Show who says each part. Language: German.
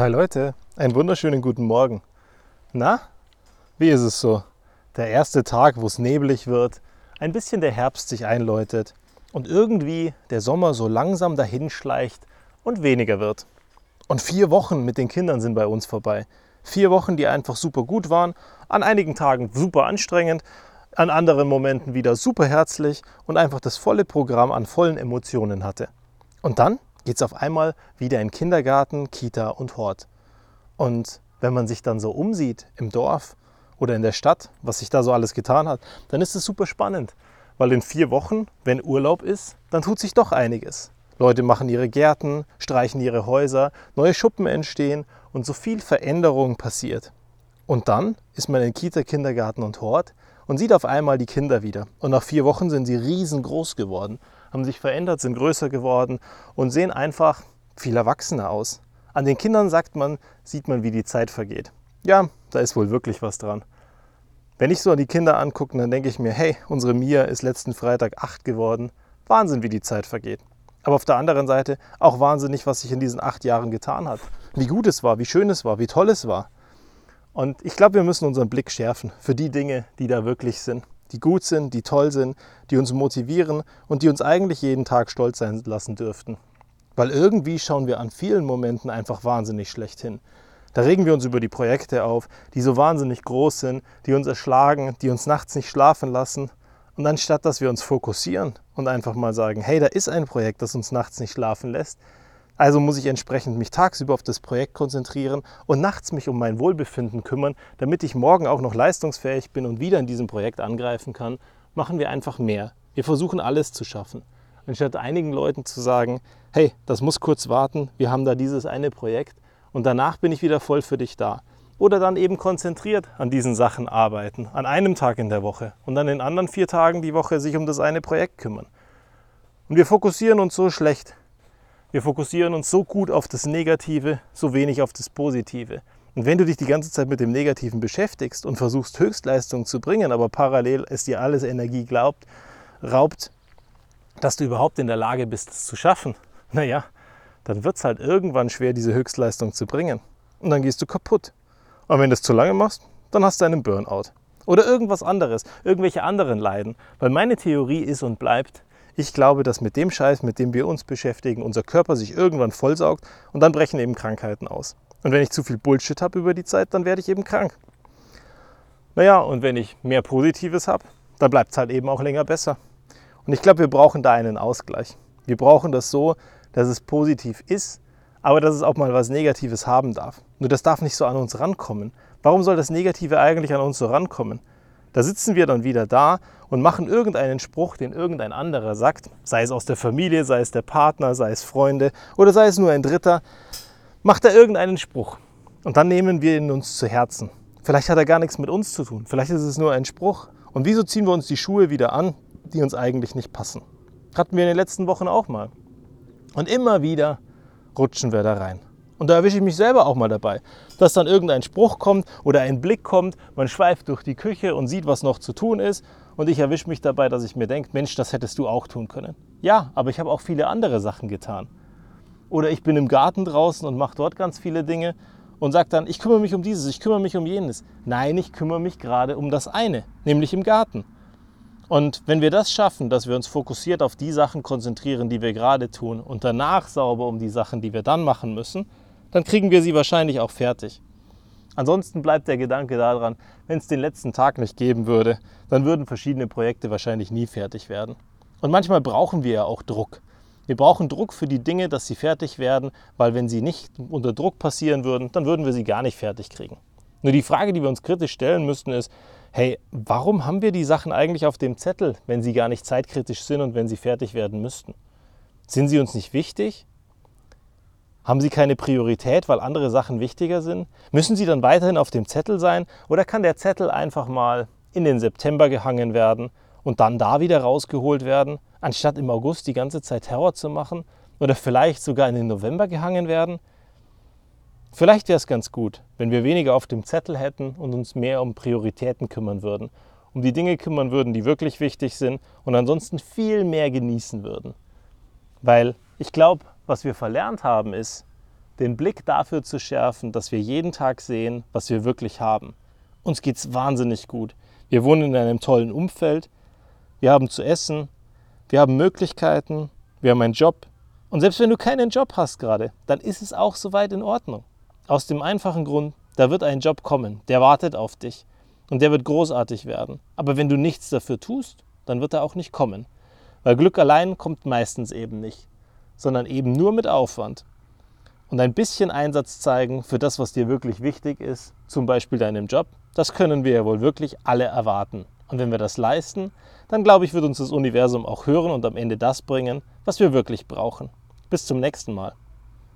Speaker 1: Hi Leute, einen wunderschönen guten Morgen. Na, wie ist es so? Der erste Tag, wo es neblig wird, ein bisschen der Herbst sich einläutet und irgendwie der Sommer so langsam dahinschleicht und weniger wird. Und vier Wochen mit den Kindern sind bei uns vorbei. Vier Wochen, die einfach super gut waren, an einigen Tagen super anstrengend, an anderen Momenten wieder super herzlich und einfach das volle Programm an vollen Emotionen hatte. Und dann geht es auf einmal wieder in Kindergarten, Kita und Hort. Und wenn man sich dann so umsieht im Dorf oder in der Stadt, was sich da so alles getan hat, dann ist es super spannend. Weil in vier Wochen, wenn Urlaub ist, dann tut sich doch einiges. Leute machen ihre Gärten, streichen ihre Häuser, neue Schuppen entstehen und so viel Veränderung passiert. Und dann ist man in Kita, Kindergarten und Hort und sieht auf einmal die Kinder wieder. Und nach vier Wochen sind sie riesengroß geworden haben sich verändert, sind größer geworden und sehen einfach viel erwachsener aus. An den Kindern sagt man, sieht man, wie die Zeit vergeht. Ja, da ist wohl wirklich was dran. Wenn ich so an die Kinder angucke, dann denke ich mir, hey, unsere Mia ist letzten Freitag acht geworden. Wahnsinn, wie die Zeit vergeht. Aber auf der anderen Seite auch wahnsinnig, was sich in diesen acht Jahren getan hat. Wie gut es war, wie schön es war, wie toll es war. Und ich glaube, wir müssen unseren Blick schärfen für die Dinge, die da wirklich sind die gut sind, die toll sind, die uns motivieren und die uns eigentlich jeden Tag stolz sein lassen dürften. Weil irgendwie schauen wir an vielen Momenten einfach wahnsinnig schlecht hin. Da regen wir uns über die Projekte auf, die so wahnsinnig groß sind, die uns erschlagen, die uns nachts nicht schlafen lassen. Und anstatt dass wir uns fokussieren und einfach mal sagen, hey, da ist ein Projekt, das uns nachts nicht schlafen lässt, also muss ich entsprechend mich tagsüber auf das Projekt konzentrieren und nachts mich um mein Wohlbefinden kümmern, damit ich morgen auch noch leistungsfähig bin und wieder in diesem Projekt angreifen kann, machen wir einfach mehr. Wir versuchen alles zu schaffen. Anstatt einigen Leuten zu sagen, hey, das muss kurz warten, wir haben da dieses eine Projekt und danach bin ich wieder voll für dich da. Oder dann eben konzentriert an diesen Sachen arbeiten, an einem Tag in der Woche und dann in anderen vier Tagen die Woche sich um das eine Projekt kümmern. Und wir fokussieren uns so schlecht. Wir fokussieren uns so gut auf das Negative, so wenig auf das Positive. Und wenn du dich die ganze Zeit mit dem Negativen beschäftigst und versuchst Höchstleistung zu bringen, aber parallel es dir alles Energie glaubt, raubt, dass du überhaupt in der Lage bist, es zu schaffen, naja, dann wird es halt irgendwann schwer, diese Höchstleistung zu bringen. Und dann gehst du kaputt. Und wenn du es zu lange machst, dann hast du einen Burnout. Oder irgendwas anderes, irgendwelche anderen Leiden. Weil meine Theorie ist und bleibt, ich glaube, dass mit dem Scheiß, mit dem wir uns beschäftigen, unser Körper sich irgendwann vollsaugt und dann brechen eben Krankheiten aus. Und wenn ich zu viel Bullshit habe über die Zeit, dann werde ich eben krank. Naja, und wenn ich mehr Positives habe, dann bleibt es halt eben auch länger besser. Und ich glaube, wir brauchen da einen Ausgleich. Wir brauchen das so, dass es positiv ist, aber dass es auch mal was Negatives haben darf. Nur das darf nicht so an uns rankommen. Warum soll das Negative eigentlich an uns so rankommen? Da sitzen wir dann wieder da und machen irgendeinen Spruch, den irgendein anderer sagt, sei es aus der Familie, sei es der Partner, sei es Freunde oder sei es nur ein Dritter, macht er irgendeinen Spruch. Und dann nehmen wir ihn uns zu Herzen. Vielleicht hat er gar nichts mit uns zu tun, vielleicht ist es nur ein Spruch. Und wieso ziehen wir uns die Schuhe wieder an, die uns eigentlich nicht passen? Hatten wir in den letzten Wochen auch mal. Und immer wieder rutschen wir da rein. Und da erwische ich mich selber auch mal dabei, dass dann irgendein Spruch kommt oder ein Blick kommt, man schweift durch die Küche und sieht, was noch zu tun ist. Und ich erwische mich dabei, dass ich mir denke, Mensch, das hättest du auch tun können. Ja, aber ich habe auch viele andere Sachen getan. Oder ich bin im Garten draußen und mache dort ganz viele Dinge und sage dann, ich kümmere mich um dieses, ich kümmere mich um jenes. Nein, ich kümmere mich gerade um das eine, nämlich im Garten. Und wenn wir das schaffen, dass wir uns fokussiert auf die Sachen konzentrieren, die wir gerade tun und danach sauber um die Sachen, die wir dann machen müssen, dann kriegen wir sie wahrscheinlich auch fertig. Ansonsten bleibt der Gedanke daran, wenn es den letzten Tag nicht geben würde, dann würden verschiedene Projekte wahrscheinlich nie fertig werden. Und manchmal brauchen wir ja auch Druck. Wir brauchen Druck für die Dinge, dass sie fertig werden, weil wenn sie nicht unter Druck passieren würden, dann würden wir sie gar nicht fertig kriegen. Nur die Frage, die wir uns kritisch stellen müssten, ist, hey, warum haben wir die Sachen eigentlich auf dem Zettel, wenn sie gar nicht zeitkritisch sind und wenn sie fertig werden müssten? Sind sie uns nicht wichtig? Haben Sie keine Priorität, weil andere Sachen wichtiger sind? Müssen sie dann weiterhin auf dem Zettel sein oder kann der Zettel einfach mal in den September gehangen werden und dann da wieder rausgeholt werden, anstatt im August die ganze Zeit Terror zu machen oder vielleicht sogar in den November gehangen werden? Vielleicht wäre es ganz gut, wenn wir weniger auf dem Zettel hätten und uns mehr um Prioritäten kümmern würden, um die Dinge kümmern würden, die wirklich wichtig sind und ansonsten viel mehr genießen würden. Weil ich glaube, was wir verlernt haben, ist, den Blick dafür zu schärfen, dass wir jeden Tag sehen, was wir wirklich haben. Uns geht es wahnsinnig gut. Wir wohnen in einem tollen Umfeld, wir haben zu essen, wir haben Möglichkeiten, wir haben einen Job. Und selbst wenn du keinen Job hast gerade, dann ist es auch soweit in Ordnung. Aus dem einfachen Grund, da wird ein Job kommen, der wartet auf dich und der wird großartig werden. Aber wenn du nichts dafür tust, dann wird er auch nicht kommen. Weil Glück allein kommt meistens eben nicht, sondern eben nur mit Aufwand. Und ein bisschen Einsatz zeigen für das, was dir wirklich wichtig ist, zum Beispiel deinem Job, das können wir ja wohl wirklich alle erwarten. Und wenn wir das leisten, dann glaube ich, wird uns das Universum auch hören und am Ende das bringen, was wir wirklich brauchen. Bis zum nächsten Mal.